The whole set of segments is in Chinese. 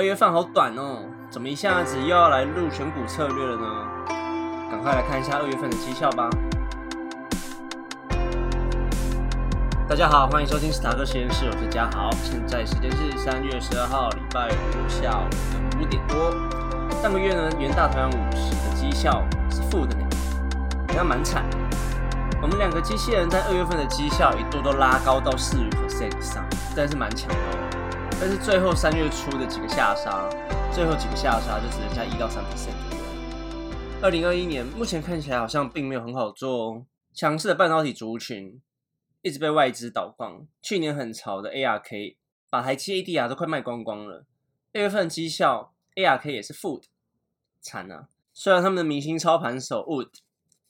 二月份好短哦，怎么一下子又要来录选股策略了呢？赶快来看一下二月份的绩效吧。大家好，欢迎收听史塔克实验室，我是嘉豪。现在时间是三月十二号，礼拜五下午的五点多。上个月呢，元大团五十的绩效是负的呢，好像蛮惨。我们两个机器人在二月份的绩效一度都拉高到四十 percent 以上，但是蛮强的。但是最后三月初的几个下杀，最后几个下杀就只剩下一到三 percent 左右。二零二一年目前看起来好像并没有很好做哦。强势的半导体族群一直被外资倒光，去年很潮的 ARK 把台积 ADR 都快卖光光了。二月份绩效 ARK 也是负的，惨啊！虽然他们的明星操盘手 Wood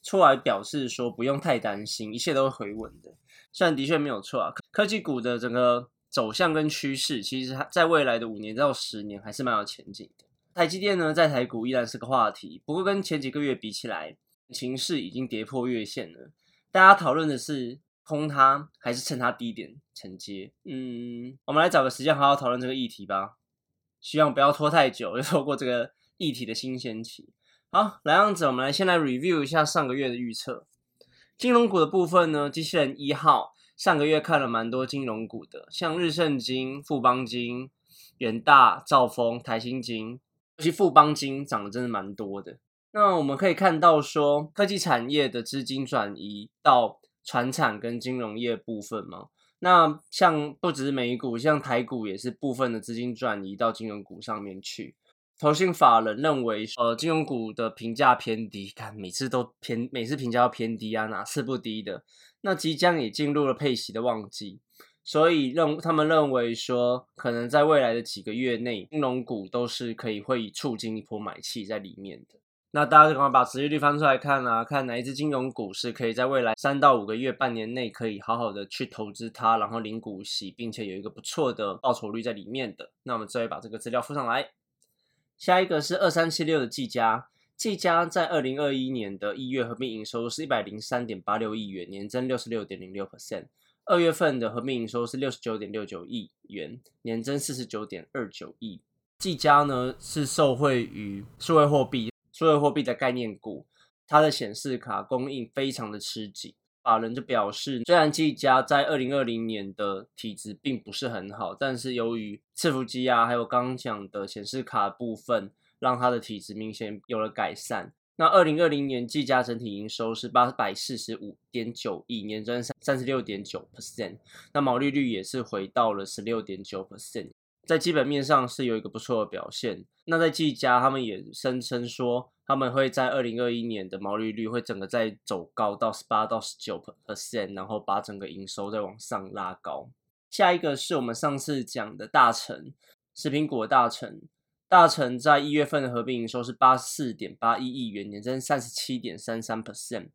出来表示说不用太担心，一切都会回稳的。虽然的确没有错啊，科技股的整个。走向跟趋势，其实它在未来的五年到十年还是蛮有前景的。台积电呢，在台股依然是个话题，不过跟前几个月比起来，情势已经跌破月线了。大家讨论的是空它还是趁它低点承接？嗯，我们来找个时间好好讨论这个议题吧。希望不要拖太久，又错过这个议题的新鲜期。好，来样子，我们来先来 review 一下上个月的预测。金融股的部分呢，机器人一号。上个月看了蛮多金融股的，像日盛金、富邦金、元大、兆丰、台新金，尤其富邦金涨得真的蛮多的。那我们可以看到说，科技产业的资金转移到船产跟金融业部分嘛。那像不只是美股，像台股也是部分的资金转移到金融股上面去。投信法人认为，呃，金融股的评价偏低，看每次都偏，每次评价都偏低啊，哪次不低的？那即将也进入了配息的旺季，所以认他们认为说，可能在未来的几个月内，金融股都是可以会促进一波买气在里面的。那大家就赶快把持续率翻出来看啊，看哪一只金融股是可以在未来三到五个月、半年内可以好好的去投资它，然后领股息，并且有一个不错的报酬率在里面的。那我们再把这个资料附上来。下一个是二三七六的技嘉，技嘉在二零二一年的一月合并营收是一百零三点八六亿元，年增六十六点零六 percent。二月份的合并营收是六十九点六九亿元，年增四十九点二九亿。技嘉呢是受惠于数位货币、数位货币的概念股，它的显示卡供应非常的吃紧。法人就表示，虽然技嘉在二零二零年的体质并不是很好，但是由于伺服机啊，还有刚刚讲的显示卡部分，让它的体质明显有了改善。那二零二零年技嘉整体营收是八百四十五点九亿，年增三三十六点九 percent，那毛利率也是回到了十六点九 percent。在基本面上是有一个不错的表现。那在技嘉，他们也声称说，他们会在二零二一年的毛利率会整个再走高到十八到十九 percent，然后把整个营收再往上拉高。下一个是我们上次讲的大成食品股的大成，大成在一月份的合并营收是八十四点八一亿元，年增三十七点三三 percent。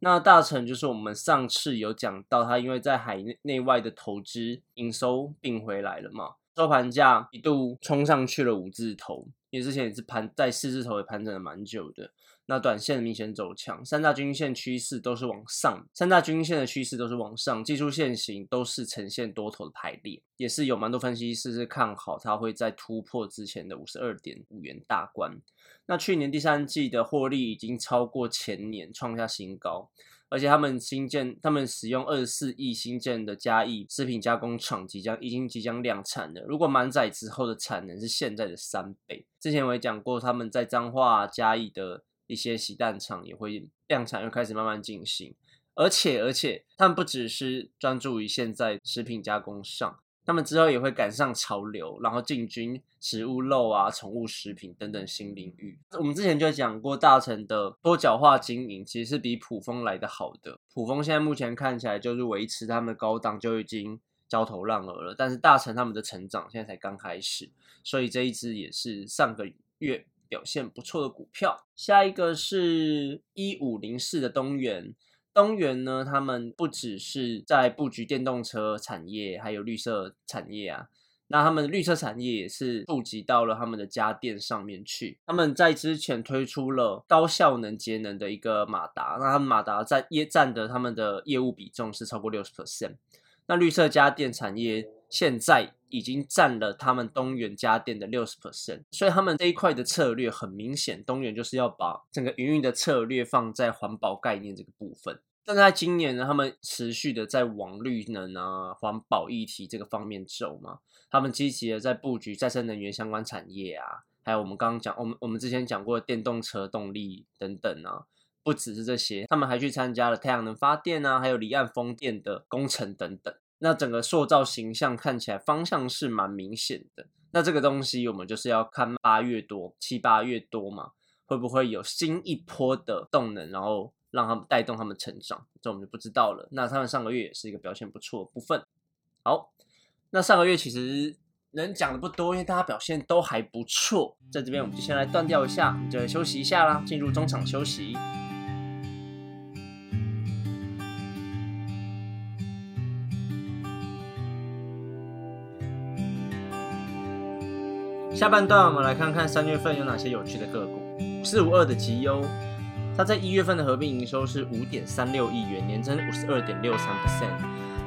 那大成就是我们上次有讲到，它因为在海内外的投资营收并回来了嘛。收盘价一度冲上去了五字头，因为之前也是盘在四字头也盘整了蛮久的。那短线明显走强，三大均线趋势都是往上，三大均线的趋势都是往上，技术线型都是呈现多头的排列，也是有蛮多分析师是看好它会在突破之前的五十二点五元大关。那去年第三季的获利已经超过前年，创下新高。而且他们新建，他们使用二十四亿新建的嘉义食品加工厂即将已经即将量产了。如果满载之后的产能是现在的三倍。之前我也讲过，他们在彰化嘉义的一些洗蛋厂也会量产，又开始慢慢进行。而且而且，他们不只是专注于现在食品加工上。他们之后也会赶上潮流，然后进军植物肉啊、宠物食品等等新领域。我们之前就讲过，大成的多角化经营其实是比普丰来的好的。普丰现在目前看起来就是维持他们的高档就已经焦头烂额了，但是大成他们的成长现在才刚开始，所以这一支也是上个月表现不错的股票。下一个是一五零四的东元。东元呢，他们不只是在布局电动车产业，还有绿色产业啊。那他们的绿色产业也是触及到了他们的家电上面去。他们在之前推出了高效能节能的一个马达，那他们马达在业占的他们的业务比重是超过六十 percent。那绿色家电产业现在已经占了他们东元家电的六十 percent，所以他们这一块的策略很明显，东元就是要把整个营运的策略放在环保概念这个部分。但在今年呢，他们持续的在往绿能啊、环保议题这个方面走嘛，他们积极的在布局再生能源相关产业啊，还有我们刚刚讲，我们我们之前讲过的电动车动力等等啊。不只是这些，他们还去参加了太阳能发电啊，还有离岸风电的工程等等。那整个塑造形象看起来方向是蛮明显的。那这个东西我们就是要看八月多、七八月多嘛，会不会有新一波的动能，然后让他们带动他们成长，这我们就不知道了。那他们上个月也是一个表现不错的部分。好，那上个月其实能讲的不多，因为大家表现都还不错。在这边我们就先来断掉一下，我们就来休息一下啦，进入中场休息。下半段我们来看看三月份有哪些有趣的个股。四五二的绩优，它在一月份的合并营收是五点三六亿元，年增五十二点六三 percent。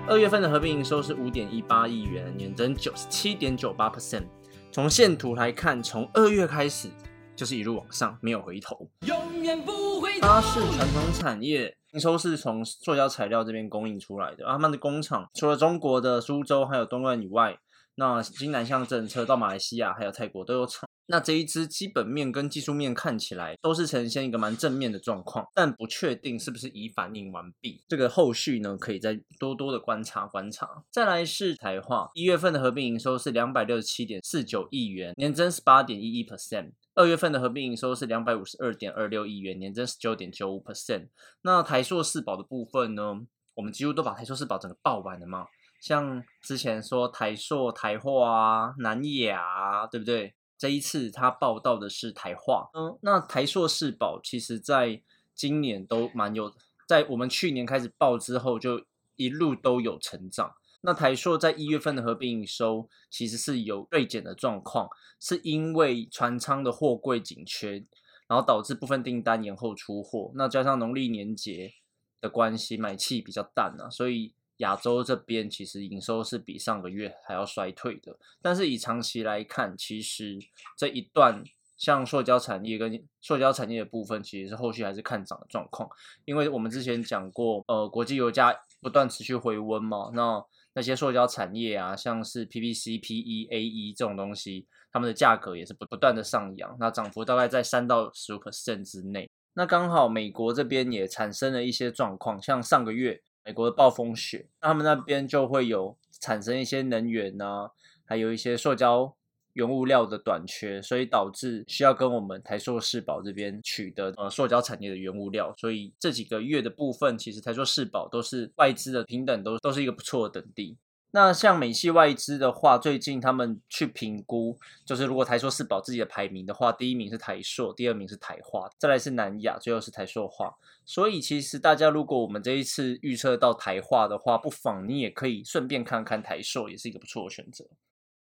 二月份的合并营收是五点一八亿元，年增九十七点九八 percent。从线图来看，从二月开始就是一路往上，没有回头。永远不回头。它是传统产业，营收是从塑胶材料这边供应出来的。他们的工厂除了中国的苏州还有东莞以外。那新南向政策到马来西亚还有泰国都有厂，那这一支基本面跟技术面看起来都是呈现一个蛮正面的状况，但不确定是不是已反应完毕。这个后续呢，可以再多多的观察观察。再来是台化，一月份的合并营收是两百六十七点四九亿元，年增十八点一一 percent。二月份的合并营收是两百五十二点二六亿元，年增十九点九五 percent。那台硕四宝的部分呢，我们几乎都把台硕四宝整个报完了嘛。像之前说台塑、台化啊、南亚，对不对？这一次他报道的是台化，嗯，那台硕世宝其实在今年都蛮有，在我们去年开始报之后，就一路都有成长。那台硕在一月份的合并营收其实是有锐减的状况，是因为船舱的货柜紧缺，然后导致部分订单延后出货。那加上农历年节的关系，买气比较淡啊，所以。亚洲这边其实营收是比上个月还要衰退的，但是以长期来看，其实这一段像塑胶产业跟塑胶产业的部分，其实是后续还是看涨的状况。因为我们之前讲过，呃，国际油价不断持续回温嘛，那那些塑胶产业啊，像是 PVC、PE、AE 这种东西，它们的价格也是不不断的上扬，那涨幅大概在三到十五 percent 之内。那刚好美国这边也产生了一些状况，像上个月。美国的暴风雪，那他们那边就会有产生一些能源呐，还有一些塑胶原物料的短缺，所以导致需要跟我们台硕世宝这边取得呃塑胶产业的原物料。所以这几个月的部分，其实台硕世宝都是外资的平等，都都是一个不错的等地。那像美系外资的话，最近他们去评估，就是如果台塑四宝自己的排名的话，第一名是台塑，第二名是台化，再来是南亚，最后是台塑化。所以其实大家如果我们这一次预测到台化的话，不妨你也可以顺便看看台塑，也是一个不错的选择。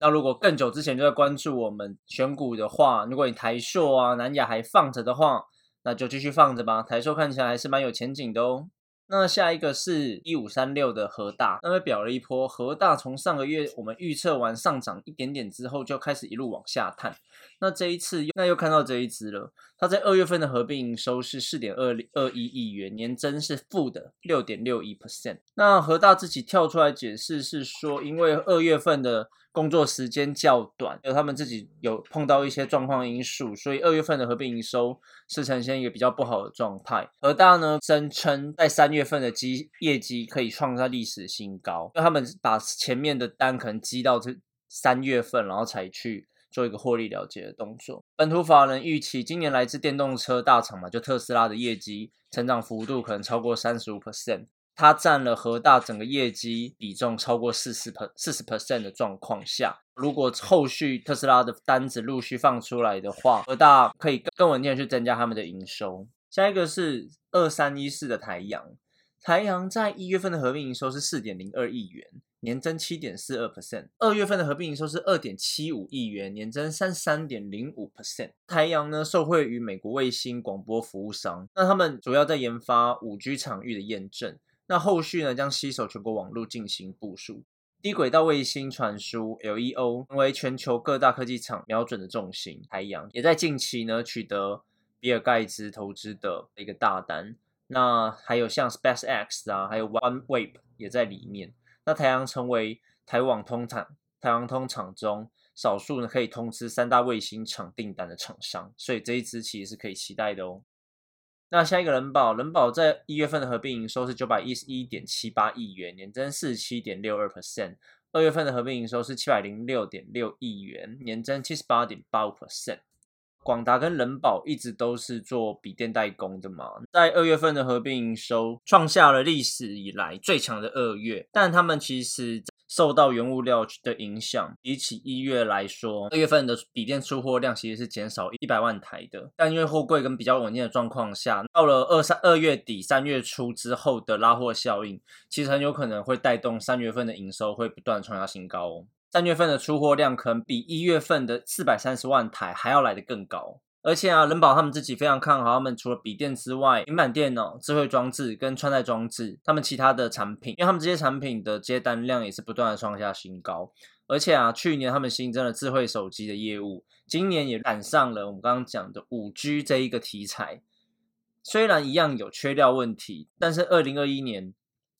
那如果更久之前就在关注我们选股的话，如果你台塑啊、南亚还放着的话，那就继续放着吧。台塑看起来还是蛮有前景的哦。那下一个是一五三六的和大，那么表了一波，和大从上个月我们预测完上涨一点点之后，就开始一路往下探。那这一次又那又看到这一只了，它在二月份的合并营收是四点二二一亿元，年增是负的六点六一 percent。那和大自己跳出来解释是说，因为二月份的工作时间较短，有他们自己有碰到一些状况因素，所以二月份的合并营收是呈现一个比较不好的状态。而大呢声称在三月份的绩业绩可以创下历史新高，因为他们把前面的单可能积到这三月份，然后才去做一个获利了结的动作。本土法人预期今年来自电动车大厂嘛，就特斯拉的业绩成长幅度可能超过三十五 percent。它占了和大整个业绩比重超过四十 per 四十 percent 的状况下，如果后续特斯拉的单子陆续放出来的话，和大可以更稳定的去增加他们的营收。下一个是二三一四的台阳，台阳在一月份的合并营收是四点零二亿元，年增七点四二 percent。二月份的合并营收是二点七五亿元，年增三十三点零五 percent。台阳呢，受惠于美国卫星广播服务商，那他们主要在研发五 G 场域的验证。那后续呢，将吸手全国网络进行部署。低轨道卫星传输 （LEO） 成为全球各大科技厂瞄准的重心。太阳也在近期呢取得比尔盖茨投资的一个大单。那还有像 SpaceX 啊，还有 OneWeb 也在里面。那台阳成为台网通厂、台阳通厂中少数呢可以通知三大卫星厂订单的厂商，所以这一支其实是可以期待的哦。那下一个人保，人保在一月份的合并营收是九百一十一点七八亿元，年增四十七点六二 percent。二月份的合并营收是七百零六点六亿元，年增七十八点八五 percent。广达跟人保一直都是做笔电代工的嘛，在二月份的合并营收创下了历史以来最强的二月，但他们其实。受到原物料的影响，比起一月来说，二月份的笔电出货量其实是减少一百万台的。但因为货柜跟比较稳定的状况下，到了二三二月底三月初之后的拉货效应，其实很有可能会带动三月份的营收会不断创下新高哦。三月份的出货量可能比一月份的四百三十万台还要来得更高。而且啊，人保他们自己非常看好他们除了笔电之外，平板电脑、智慧装置跟穿戴装置，他们其他的产品，因为他们这些产品的接单量也是不断的创下新高。而且啊，去年他们新增了智慧手机的业务，今年也赶上了我们刚刚讲的五 G 这一个题材。虽然一样有缺料问题，但是二零二一年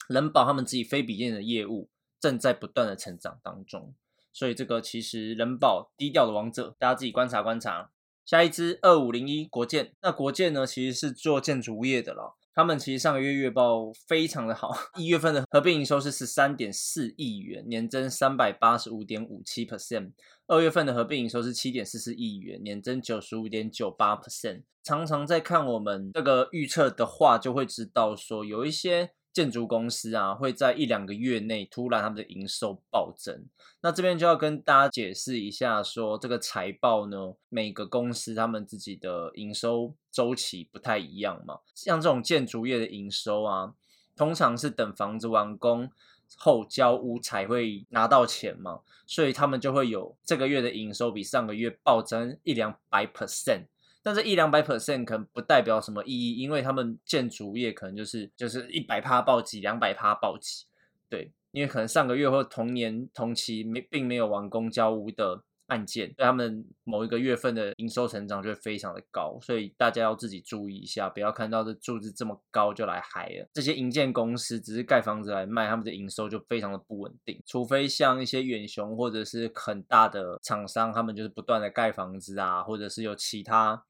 人保他们自己非笔电的业务正在不断的成长当中，所以这个其实人保低调的王者，大家自己观察观察。下一支二五零一国建，那国建呢其实是做建筑业的了，他们其实上个月月报非常的好，一月份的合并营收是十三点四亿元，年增三百八十五点五七 percent，二月份的合并营收是七点四四亿元，年增九十五点九八 percent。常常在看我们这个预测的话，就会知道说有一些。建筑公司啊，会在一两个月内突然他们的营收暴增。那这边就要跟大家解释一下，说这个财报呢，每个公司他们自己的营收周期不太一样嘛。像这种建筑业的营收啊，通常是等房子完工后交屋才会拿到钱嘛，所以他们就会有这个月的营收比上个月暴增一两百 percent。但是一两百 percent 可能不代表什么意义，因为他们建筑业可能就是就是一百趴暴击，两百趴暴击，对，因为可能上个月或同年同期没并没有完工交屋的案件，他们某一个月份的营收成长就会非常的高，所以大家要自己注意一下，不要看到这数字这么高就来嗨了。这些营建公司只是盖房子来卖，他们的营收就非常的不稳定，除非像一些远雄或者是很大的厂商，他们就是不断的盖房子啊，或者是有其他。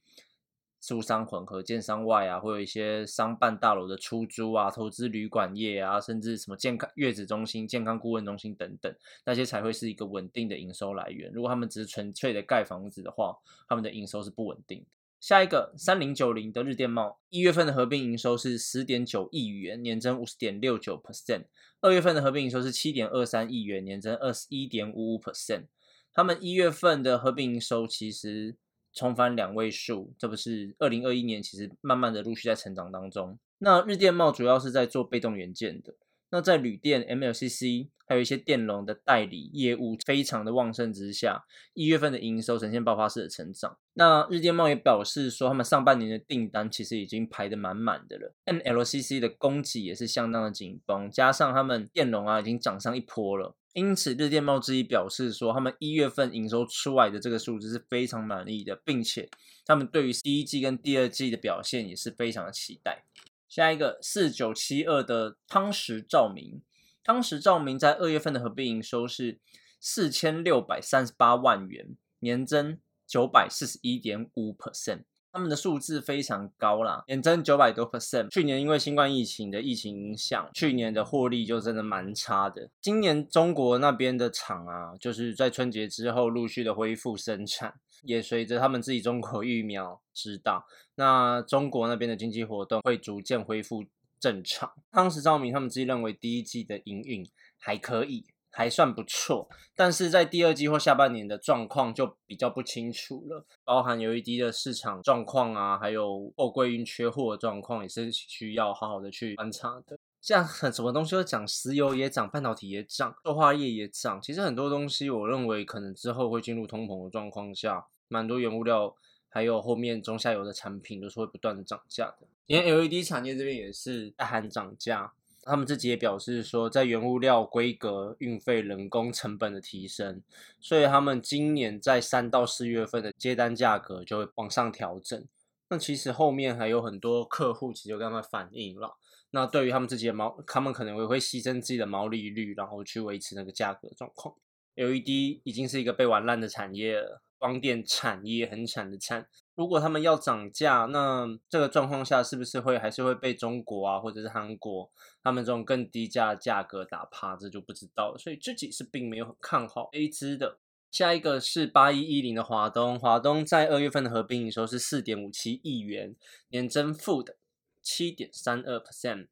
租商混合建商外啊，会有一些商办大楼的出租啊，投资旅馆业啊，甚至什么健康月子中心、健康顾问中心等等，那些才会是一个稳定的营收来源。如果他们只是纯粹的盖房子的话，他们的营收是不稳定。下一个三零九零的日电贸，一月份的合并营收是十点九亿元，年增五十点六九 percent；二月份的合并营收是七点二三亿元，年增二十一点五五 percent。他们一月份的合并营收其实。重返两位数，这不是二零二一年，其实慢慢的陆续在成长当中。那日电贸主要是在做被动元件的，那在旅电、MLCC 还有一些电容的代理业务非常的旺盛之下，一月份的营收呈现爆发式的成长。那日电贸也表示说，他们上半年的订单其实已经排得满满的了，MLCC 的供给也是相当的紧绷，加上他们电容啊已经涨上一波了。因此，日电贸之一表示说，他们一月份营收出来的这个数字是非常满意的，并且他们对于第一季跟第二季的表现也是非常的期待。下一个四九七二的汤石照明，汤石照明在二月份的合并营收是四千六百三十八万元，年增九百四十一点五 percent。他们的数字非常高啦，年增九百多 percent。去年因为新冠疫情的疫情影响，去年的获利就真的蛮差的。今年中国那边的厂啊，就是在春节之后陆续的恢复生产，也随着他们自己中国疫苗知道，那中国那边的经济活动会逐渐恢复正常。当时照明他们自己认为第一季的营运还可以。还算不错，但是在第二季或下半年的状况就比较不清楚了，包含 LED 的市场状况啊，还有货柜运缺货的状况，也是需要好好的去观察的。像很什么东西都涨，石油也涨，半导体也涨，塑化业也涨。其实很多东西，我认为可能之后会进入通膨的状况下，蛮多原物料还有后面中下游的产品都是会不断的涨价的。连 LED 产业这边也是在喊涨价。他们自己也表示说，在原物料规格、运费、人工成本的提升，所以他们今年在三到四月份的接单价格就会往上调整。那其实后面还有很多客户其实就跟他们反映了。那对于他们自己的毛，他们可能也会牺牲自己的毛利率，然后去维持那个价格状况。LED 已经是一个被玩烂的产业了，光电产业很惨的惨。如果他们要涨价，那这个状况下是不是会还是会被中国啊，或者是韩国他们这种更低价价格打趴？这就不知道了。所以自己是并没有很看好 A 支的。下一个是八一一零的华东，华东在二月份的合并营收是四点五七亿元，年增负的七点三二 percent。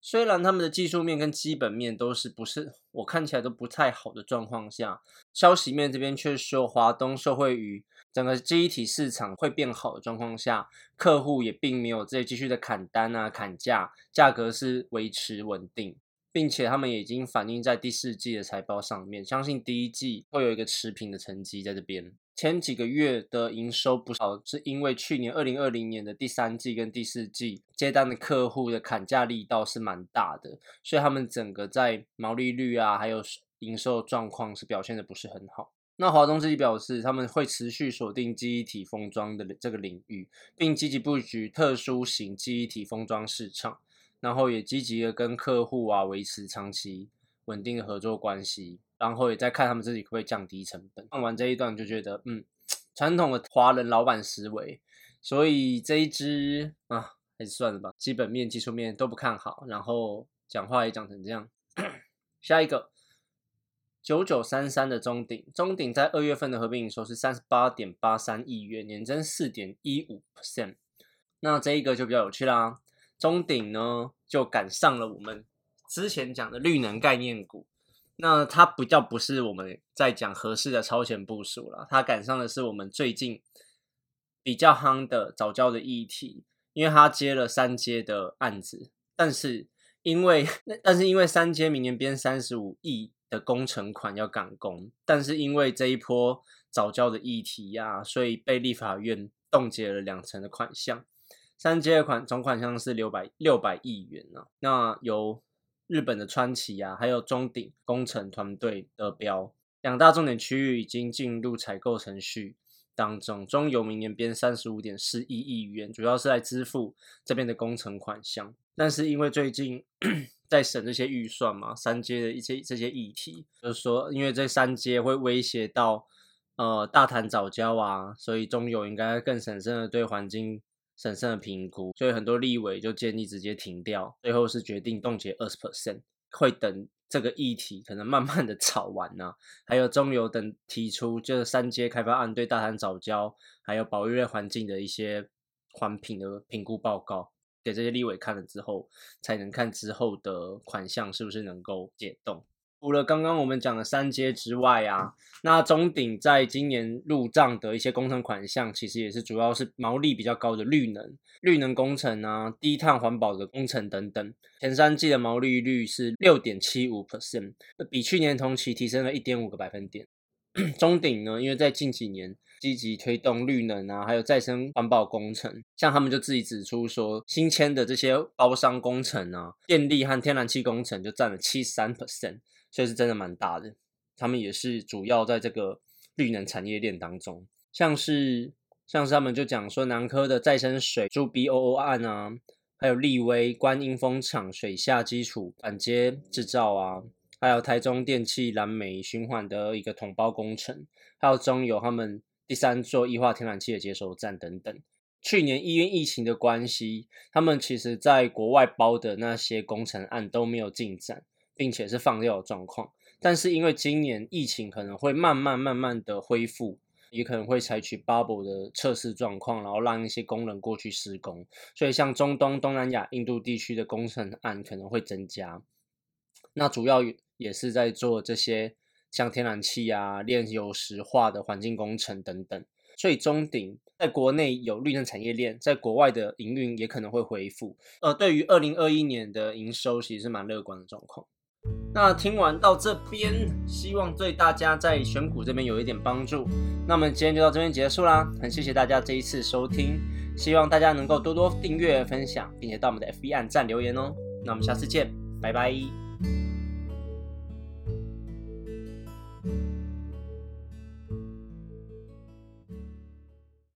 虽然他们的技术面跟基本面都是不是我看起来都不太好的状况下，消息面这边却说华东受惠于整个记忆体市场会变好的状况下，客户也并没有再继续的砍单啊砍价，价格是维持稳定。并且他们已经反映在第四季的财报上面，相信第一季会有一个持平的成绩在这边。前几个月的营收不少，是因为去年二零二零年的第三季跟第四季接单的客户的砍价力道是蛮大的，所以他们整个在毛利率啊，还有营收状况是表现的不是很好。那华东自己表示，他们会持续锁定记忆体封装的这个领域，并积极布局特殊型记忆体封装市场。然后也积极的跟客户啊维持长期稳定的合作关系，然后也在看他们自己可不可以降低成本。看完这一段就觉得，嗯，传统的华人老板思维，所以这一支啊还是算了吧，基本面、技术面都不看好，然后讲话也讲成这样。下一个九九三三的中鼎，中鼎在二月份的合并营收是三十八点八三亿元，年增四点一五 percent。那这一个就比较有趣啦。中鼎呢，就赶上了我们之前讲的绿能概念股。那它比较不是我们在讲合适的超前部署了，它赶上的是我们最近比较夯的早教的议题，因为它接了三阶的案子，但是因为 但是因为三阶明年编三十五亿的工程款要赶工，但是因为这一波早教的议题呀，所以被立法院冻结了两成的款项。三阶的款总款项是六百六百亿元啊。那由日本的川崎啊，还有中鼎工程团队的标，两大重点区域已经进入采购程序当中。中油明年编三十五点四一亿元，主要是来支付这边的工程款项。但是因为最近 在审这些预算嘛，三阶的一些这些议题，就是说因为这三阶会威胁到呃大潭早教啊，所以中油应该更审慎的对环境。审慎的评估，所以很多立委就建议直接停掉，最后是决定冻结二十 percent，会等这个议题可能慢慢的炒完呢。还有中油等提出就是三阶开发案对大潭早交还有保育类环境的一些环评的评估报告，给这些立委看了之后，才能看之后的款项是不是能够解冻。除了刚刚我们讲的三阶之外啊，那中鼎在今年入账的一些工程款项，其实也是主要是毛利比较高的绿能、绿能工程啊、低碳环保的工程等等。前三季的毛利率是六点七五 percent，比去年同期提升了一点五个百分点。中鼎呢，因为在近几年积极推动绿能啊，还有再生环保工程，像他们就自己指出说，新签的这些包商工程啊，电力和天然气工程就占了七十三 percent。所以是真的蛮大的，他们也是主要在这个绿能产业链当中，像是像是他们就讲说南科的再生水注 B O O 案啊，还有立威观音风场水下基础板接制造啊，还有台中电器蓝煤循环的一个统包工程，还有中油他们第三座液化天然气的接收站等等。去年因为疫情的关系，他们其实在国外包的那些工程案都没有进展。并且是放掉的状况，但是因为今年疫情可能会慢慢慢慢的恢复，也可能会采取 bubble 的测试状况，然后让一些工人过去施工，所以像中东、东南亚、印度地区的工程案可能会增加。那主要也是在做这些像天然气啊、炼油石化的环境工程等等。所以中鼎在国内有绿能产业链，在国外的营运也可能会恢复。呃，对于二零二一年的营收，其实是蛮乐观的状况。那听完到这边，希望对大家在选股这边有一点帮助。那么今天就到这边结束啦，很谢谢大家这一次收听，希望大家能够多多订阅、分享，并且到我们的 FB 按赞留言哦。那我们下次见。拜拜。